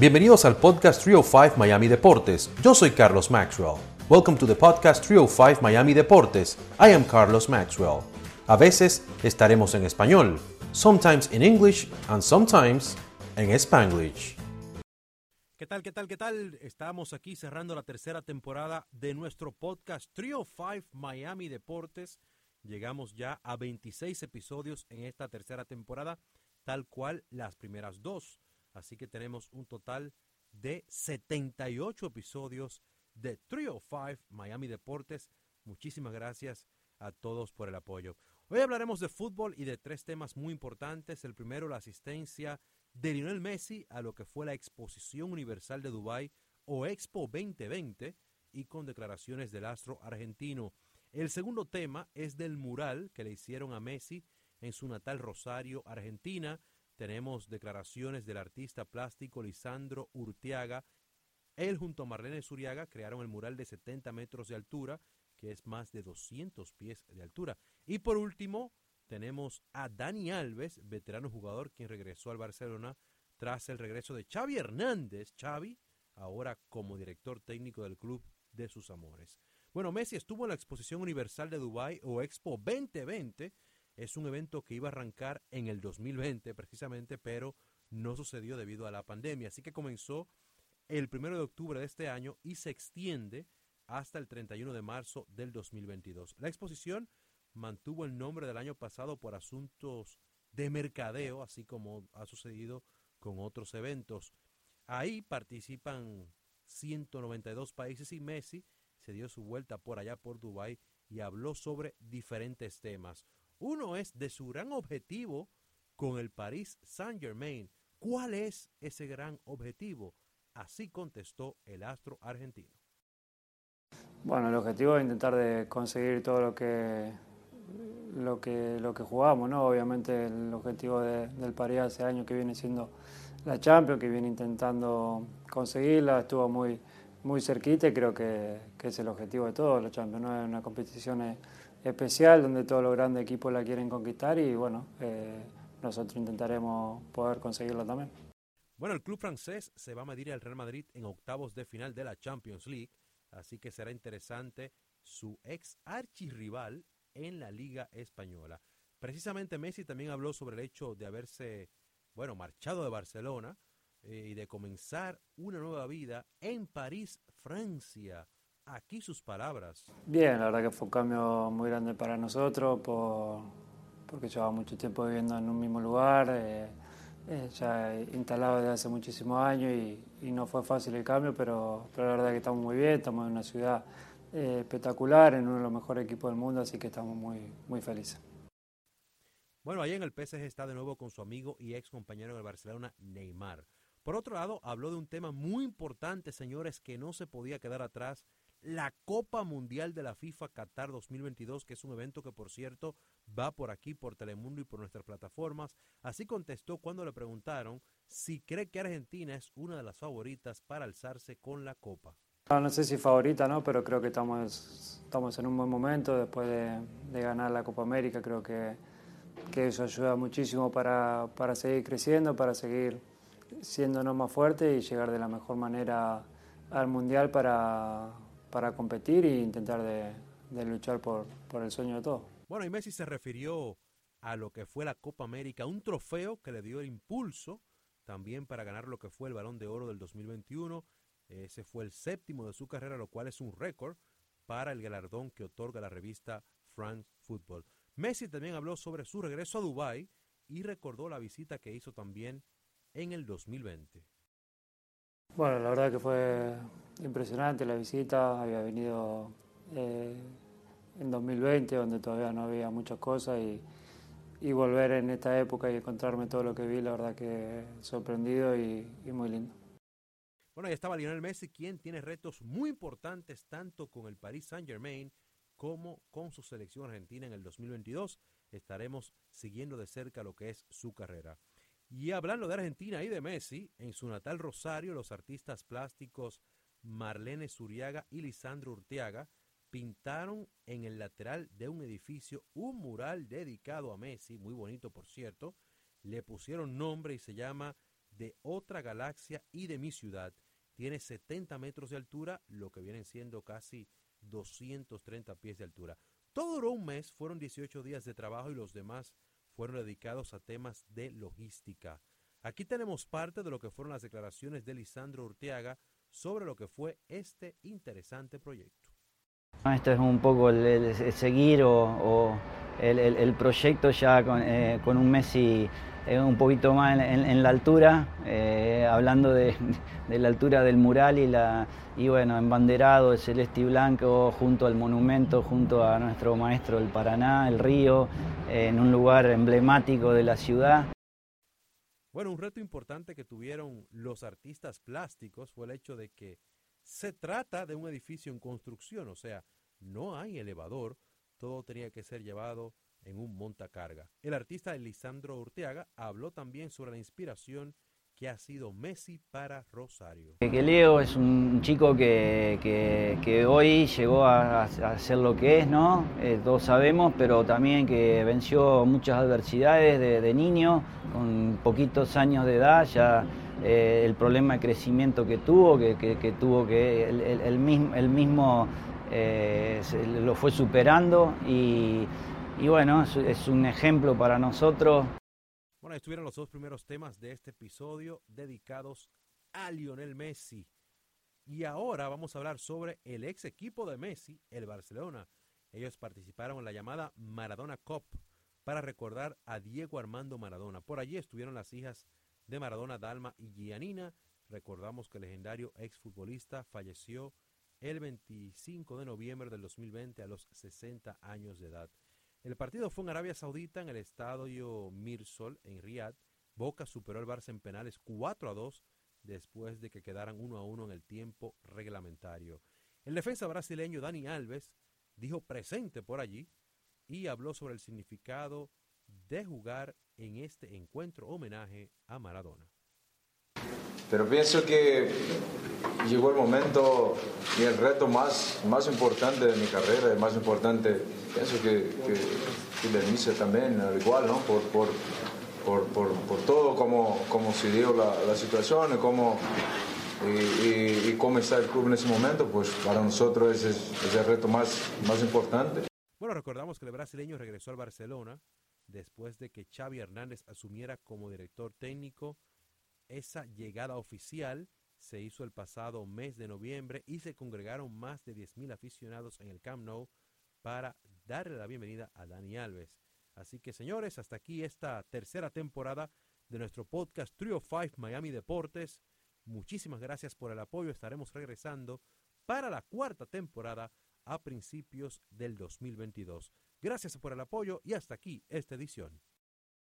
Bienvenidos al podcast 305 Miami Deportes. Yo soy Carlos Maxwell. Welcome to the podcast 305 Miami Deportes. I am Carlos Maxwell. A veces estaremos en español, sometimes in English and sometimes en Spanglish. ¿Qué tal, qué tal, qué tal? Estamos aquí cerrando la tercera temporada de nuestro podcast 305 Miami Deportes. Llegamos ya a 26 episodios en esta tercera temporada, tal cual las primeras dos. Así que tenemos un total de 78 episodios de 305 Miami Deportes. Muchísimas gracias a todos por el apoyo. Hoy hablaremos de fútbol y de tres temas muy importantes. El primero, la asistencia de Lionel Messi a lo que fue la Exposición Universal de Dubái o Expo 2020 y con declaraciones del astro argentino. El segundo tema es del mural que le hicieron a Messi en su natal Rosario, Argentina. Tenemos declaraciones del artista plástico Lisandro Urtiaga. Él junto a Marlene Suriaga crearon el mural de 70 metros de altura, que es más de 200 pies de altura. Y por último, tenemos a Dani Alves, veterano jugador, quien regresó al Barcelona tras el regreso de Xavi Hernández. Xavi, ahora como director técnico del club de sus amores. Bueno, Messi estuvo en la Exposición Universal de Dubái o Expo 2020 es un evento que iba a arrancar en el 2020 precisamente, pero no sucedió debido a la pandemia. Así que comenzó el 1 de octubre de este año y se extiende hasta el 31 de marzo del 2022. La exposición mantuvo el nombre del año pasado por asuntos de mercadeo, así como ha sucedido con otros eventos. Ahí participan 192 países y Messi se dio su vuelta por allá por Dubái y habló sobre diferentes temas. Uno es de su gran objetivo con el Paris Saint-Germain. ¿Cuál es ese gran objetivo? Así contestó el astro argentino. Bueno, el objetivo es intentar de conseguir todo lo que lo que lo que jugamos, ¿no? Obviamente el objetivo del París hace años que viene siendo la Champions, que viene intentando conseguirla, estuvo muy muy cerquita y creo que, que es el objetivo de todos los Champions, ¿no? Es una competición especial donde todos los grandes equipos la quieren conquistar y bueno, eh, nosotros intentaremos poder conseguirlo también. Bueno, el club francés se va a medir al Real Madrid en octavos de final de la Champions League, así que será interesante su ex archirrival en la Liga Española. Precisamente Messi también habló sobre el hecho de haberse, bueno, marchado de Barcelona eh, y de comenzar una nueva vida en París, Francia. Aquí sus palabras. Bien, la verdad que fue un cambio muy grande para nosotros por, porque llevaba mucho tiempo viviendo en un mismo lugar, eh, eh, ya instalado desde hace muchísimos años y, no fue fácil el cambio, pero, pero, la verdad que estamos muy bien, estamos en una ciudad eh, espectacular, en uno de los mejores equipos del mundo, así que estamos muy, muy felices. Bueno, ahí en el PSG está de nuevo con su amigo y ex compañero en el Barcelona, Neymar. Por otro lado, habló de un tema muy importante, señores, que no se podía quedar atrás la Copa Mundial de la FIFA Qatar 2022, que es un evento que, por cierto, va por aquí, por Telemundo y por nuestras plataformas. Así contestó cuando le preguntaron si cree que Argentina es una de las favoritas para alzarse con la Copa. No, sé si favorita, ¿no? pero creo que estamos, estamos en un buen momento después de, ganar la Copa América. Creo que, que eso ayuda muchísimo para, para seguir creciendo, para seguir siéndonos más fuertes y llegar de la mejor manera al Mundial para para competir e intentar de, luchar por, el sueño de todos. Bueno, y Messi se refirió a lo que fue la Copa América, un trofeo que le dio el impulso también para ganar lo que fue el Balón de Oro del 2021. Ese fue el séptimo de su carrera, lo cual es un récord para el galardón que otorga la revista France Football. Messi también habló sobre su regreso a Dubái y recordó la visita que hizo también en el 2020. Bueno, la verdad que fue impresionante la visita, había venido eh, en 2020 donde todavía no había muchas cosas y, volver en esta época y encontrarme todo lo que vi, la verdad que sorprendido y, y muy lindo. Bueno, ahí estaba Lionel Messi, quien tiene retos muy importantes tanto con el Paris Saint Germain como con su selección argentina en el 2022. Estaremos siguiendo de cerca lo que es su carrera. Y hablando de Argentina y de Messi, en su natal Rosario, los artistas plásticos Marlene Suriaga y Lisandro Urteaga pintaron en el lateral de un edificio un mural dedicado a Messi, muy bonito por cierto. Le pusieron nombre y se llama de otra galaxia y de mi ciudad. Tiene 70 metros de altura, lo que vienen siendo casi 230 pies de altura. Todo duró un mes, fueron 18 días de trabajo y los demás fueron dedicados a temas de logística. Aquí tenemos parte de lo que fueron las declaraciones de Lisandro Urteaga sobre lo que fue este interesante proyecto. Esto es un poco el, seguir o, el, proyecto ya con, eh, un Messi eh, un poquito más en, la altura, eh, hablando de, la altura del mural y, la, y bueno, embanderado de celeste y blanco junto al monumento, junto a nuestro maestro el Paraná, el río, en un lugar emblemático de la ciudad. Bueno, un reto importante que tuvieron los artistas plásticos fue el hecho de que se trata de un edificio en construcción, o sea, no hay elevador, todo tenía que ser llevado en un montacarga. El artista Elisandro Urteaga habló también sobre la inspiración que ha sido Messi para Rosario. Que Leo es un chico que, que, hoy llegó a, a, ser lo que es, ¿no? Eh, todos sabemos, pero también que venció muchas adversidades de, niño, con poquitos años de edad, ya eh, el problema de crecimiento que tuvo, que, tuvo que el mismo eh, lo fue superando y, bueno, es un ejemplo para nosotros. Bueno, estuvieron los dos primeros temas de este episodio dedicados a Lionel Messi. Y ahora vamos a hablar sobre el ex equipo de Messi, el Barcelona. Ellos participaron en la llamada Maradona Cup para recordar a Diego Armando Maradona. Por allí estuvieron las hijas de Maradona, Dalma y Gianina. Recordamos que el legendario exfutbolista falleció el 25 de noviembre del 2020 a los 60 años de edad. El partido fue en Arabia Saudita, en el estadio Mirsol, en Riyadh. Boca superó al Barça en penales 4 a 2 después de que quedaran 1 a 1 en el tiempo reglamentario. El defensa brasileño Dani Alves dijo presente por allí y habló sobre el significado de jugar en este encuentro homenaje a Maradona. Pero pienso que llegó el momento y el reto más, más importante de mi carrera, el más importante, pienso que, que, de Nice también, al igual, ¿no? Por, por, por, por, todo como, como se dio la, la situación y cómo, y, y, cómo está el club en ese momento, pues para nosotros ese es, el reto más, más importante. Bueno, recordamos que el brasileño regresó al Barcelona después de que Xavi Hernández asumiera como director técnico esa llegada oficial se hizo el pasado mes de noviembre y se congregaron más de 10.000 aficionados en el Camp Nou para darle la bienvenida a Dani Alves. Así que señores, hasta aquí esta tercera temporada de nuestro podcast Trio 5 Miami Deportes. Muchísimas gracias por el apoyo. Estaremos regresando para la cuarta temporada a principios del 2022. Gracias por el apoyo y hasta aquí esta edición.